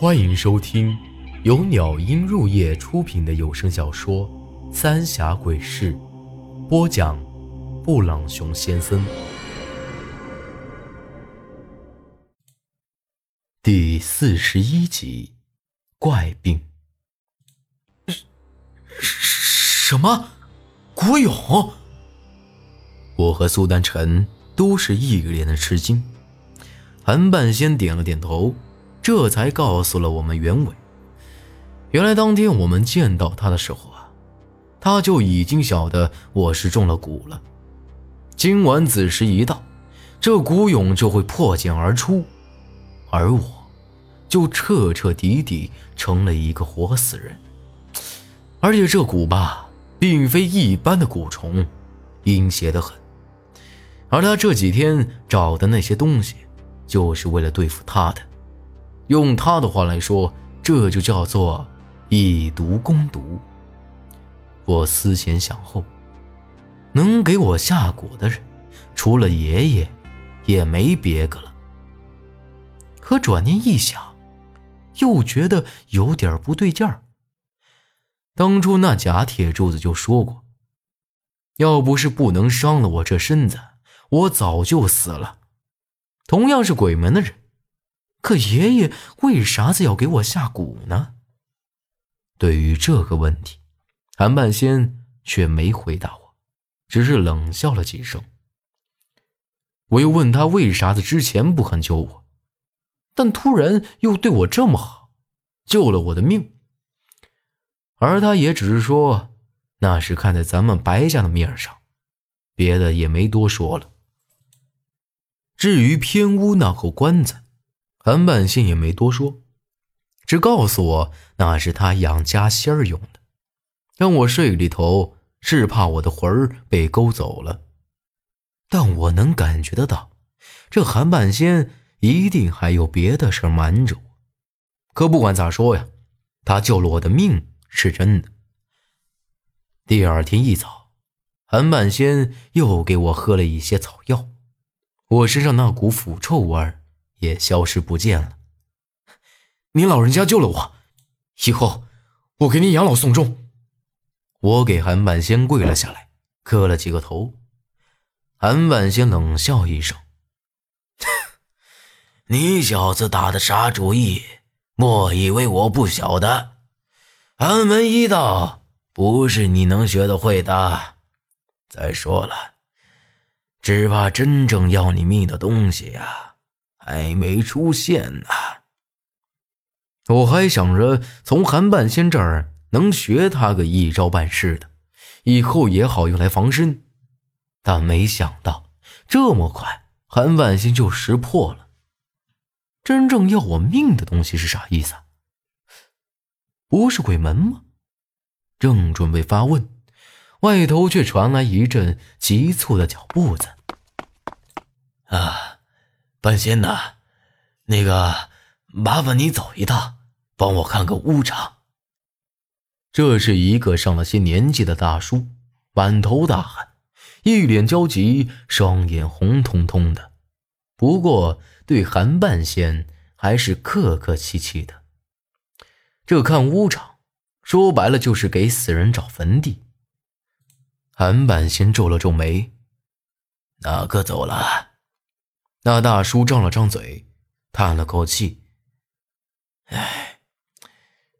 欢迎收听由鸟音入夜出品的有声小说《三峡鬼事》，播讲：布朗熊先生。第四十一集，怪病。什么？古勇？我和苏丹晨都是一脸的吃惊。韩半仙点了点头。这才告诉了我们原委。原来当天我们见到他的时候啊，他就已经晓得我是中了蛊了。今晚子时一到，这蛊蛹就会破茧而出，而我，就彻彻底底成了一个活死人。而且这蛊吧，并非一般的蛊虫，阴邪的很。而他这几天找的那些东西，就是为了对付他的。用他的话来说，这就叫做以毒攻毒。我思前想后，能给我下蛊的人，除了爷爷，也没别个了。可转念一想，又觉得有点不对劲儿。当初那假铁柱子就说过，要不是不能伤了我这身子，我早就死了。同样是鬼门的人。可爷爷为啥子要给我下蛊呢？对于这个问题，韩半仙却没回答我，只是冷笑了几声。我又问他为啥子之前不肯救我，但突然又对我这么好，救了我的命。而他也只是说那是看在咱们白家的面上，别的也没多说了。至于偏屋那口棺材。韩半仙也没多说，只告诉我那是他养家仙儿用的，让我睡里头是怕我的魂儿被勾走了。但我能感觉得到，这韩半仙一定还有别的事瞒着我。可不管咋说呀，他救了我的命是真的。第二天一早，韩半仙又给我喝了一些草药，我身上那股腐臭味儿。也消失不见了。您老人家救了我，以后我给您养老送终。我给韩半仙跪了下来，磕了几个头。韩半仙冷笑一声：“ 你小子打的啥主意？莫以为我不晓得。安门一道不是你能学得会的。再说了，只怕真正要你命的东西呀。”还没出现呢，我还想着从韩半仙这儿能学他个一招半式的，以后也好用来防身，但没想到这么快韩半仙就识破了。真正要我命的东西是啥意思？不是鬼门吗？正准备发问，外头却传来一阵急促的脚步子。啊！半仙呐，那个麻烦你走一趟，帮我看个屋场。这是一个上了些年纪的大叔，满头大汗，一脸焦急，双眼红彤彤的。不过对韩半仙还是客客气气的。这看屋场，说白了就是给死人找坟地。韩半仙皱了皱眉：“哪个走了？”那大叔张了张嘴，叹了口气：“哎，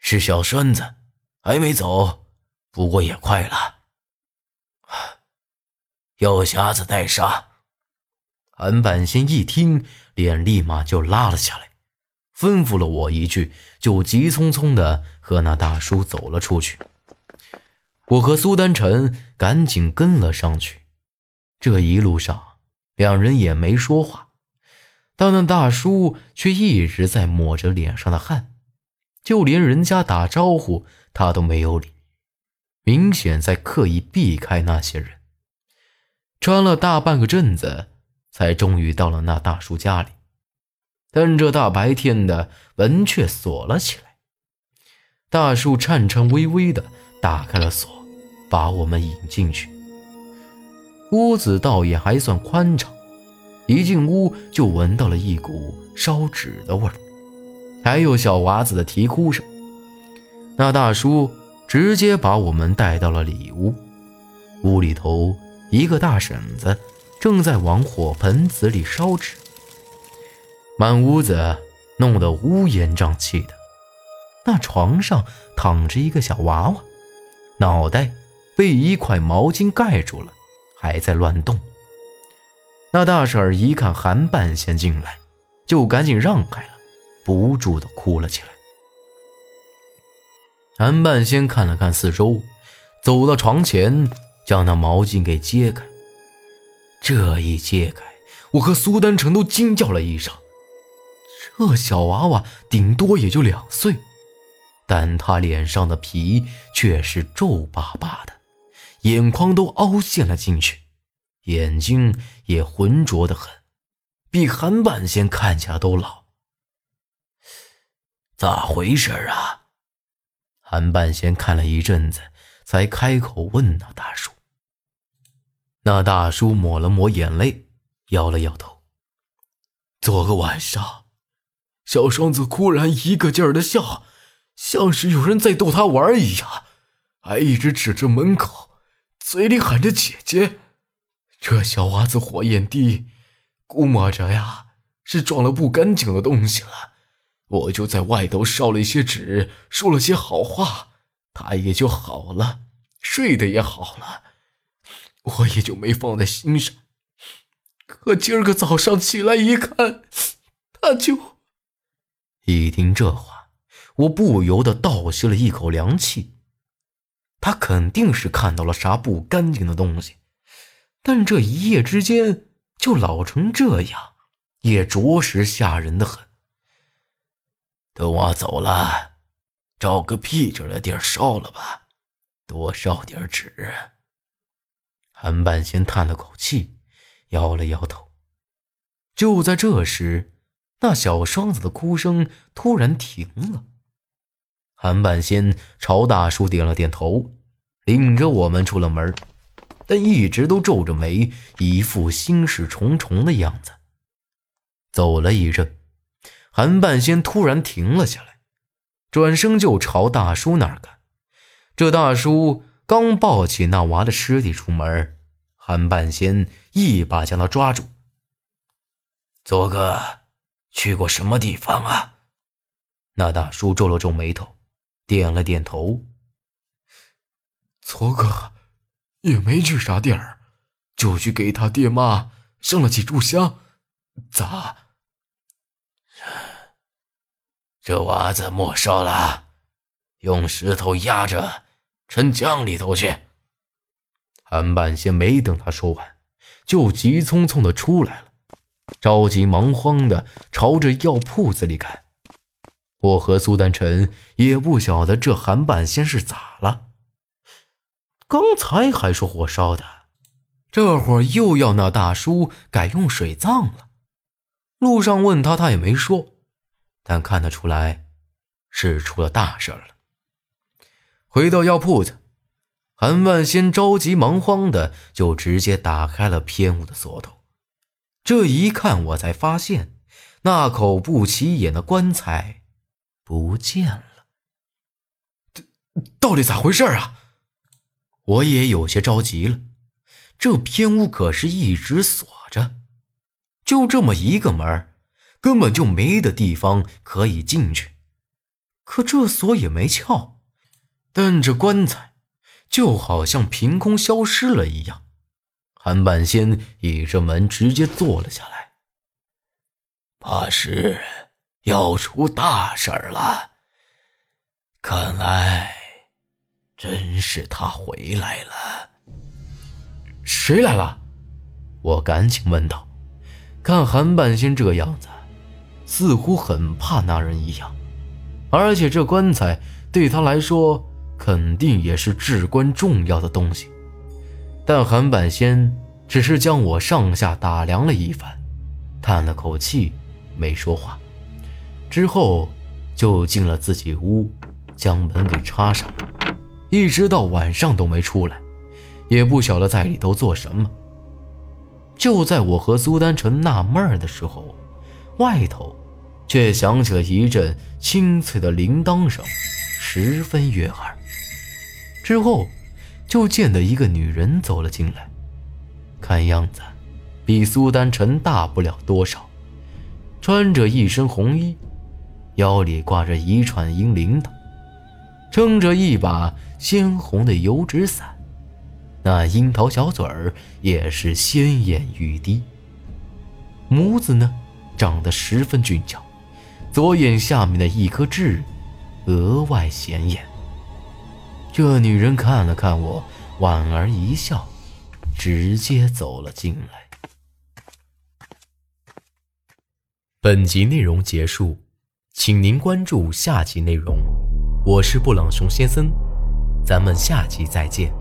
是小栓子，还没走，不过也快了。有匣子带杀。”韩半仙一听，脸立马就拉了下来，吩咐了我一句，就急匆匆的和那大叔走了出去。我和苏丹晨赶紧跟了上去。这一路上。两人也没说话，但那大叔却一直在抹着脸上的汗，就连人家打招呼他都没有理，明显在刻意避开那些人。穿了大半个镇子，才终于到了那大叔家里，但这大白天的门却锁了起来。大叔颤颤巍巍的打开了锁，把我们引进去。屋子倒也还算宽敞，一进屋就闻到了一股烧纸的味儿。还有小娃子的啼哭声。那大叔直接把我们带到了里屋，屋里头一个大婶子正在往火盆子里烧纸，满屋子弄得乌烟瘴气的。那床上躺着一个小娃娃，脑袋被一块毛巾盖住了，还在乱动。那大婶儿一看韩半仙进来，就赶紧让开了，不住的哭了起来。韩半仙看了看四周，走到床前，将那毛巾给揭开。这一揭开，我和苏丹成都惊叫了一声。这小娃娃顶多也就两岁。但他脸上的皮却是皱巴巴的，眼眶都凹陷了进去，眼睛也浑浊的很，比韩半仙看起来都老。咋回事啊？韩半仙看了一阵子，才开口问那大叔。那大叔抹了抹眼泪，摇了摇头。昨个晚上，小双子忽然一个劲儿的笑。像是有人在逗他玩一样，还一直指着门口，嘴里喊着“姐姐”。这小娃子火焰低，估摸着呀是撞了不干净的东西了。我就在外头烧了一些纸，说了些好话，他也就好了，睡得也好了，我也就没放在心上。可今儿个早上起来一看，他就……一听这话。我不由得倒吸了一口凉气。他肯定是看到了啥不干净的东西，但这一夜之间就老成这样，也着实吓人的很。等我走了，找个僻静的地儿烧了吧，多烧点纸。韩半仙叹了口气，摇了摇头。就在这时，那小双子的哭声突然停了。韩半仙朝大叔点了点头，领着我们出了门，但一直都皱着眉，一副心事重重的样子。走了一阵，韩半仙突然停了下来，转身就朝大叔那儿赶。这大叔刚抱起那娃的尸体出门，韩半仙一把将他抓住。左哥，去过什么地方啊？那大叔皱了皱眉头。点了点头。昨个也没去啥地儿，就去给他爹妈上了几炷香。咋？这娃子没烧了，用石头压着，沉江里头去。韩半仙没等他说完，就急匆匆的出来了，着急忙慌的朝着药铺子里赶。我和苏丹晨也不晓得这韩半仙是咋了。刚才还说火烧的，这会儿又要那大叔改用水葬了。路上问他，他也没说，但看得出来是出了大事了。回到药铺子，韩万先着急忙慌的就直接打开了偏屋的锁头。这一看，我才发现那口不起眼的棺材。不见了，这到底咋回事啊？我也有些着急了。这偏屋可是一直锁着，就这么一个门，根本就没的地方可以进去。可这锁也没撬，但这棺材就好像凭空消失了一样。韩半仙倚着门直接坐了下来，怕是。要出大事了！看来真是他回来了。谁来了？我赶紧问道。看韩半仙这样子，似乎很怕那人一样。而且这棺材对他来说肯定也是至关重要的东西。但韩半仙只是将我上下打量了一番，叹了口气，没说话。之后，就进了自己屋，将门给插上了，一直到晚上都没出来，也不晓得在里头做什么。就在我和苏丹成纳闷的时候，外头却响起了一阵清脆的铃铛声，十分悦耳。之后，就见得一个女人走了进来，看样子比苏丹臣大不了多少，穿着一身红衣，腰里挂着一串银铃铛，撑着一把鲜红的油纸伞，那樱桃小嘴儿也是鲜艳欲滴，母子呢长得十分俊俏。左眼下面的一颗痣，格外显眼。这女人看了看我，莞尔一笑，直接走了进来。本集内容结束，请您关注下集内容。我是布朗熊先生，咱们下期再见。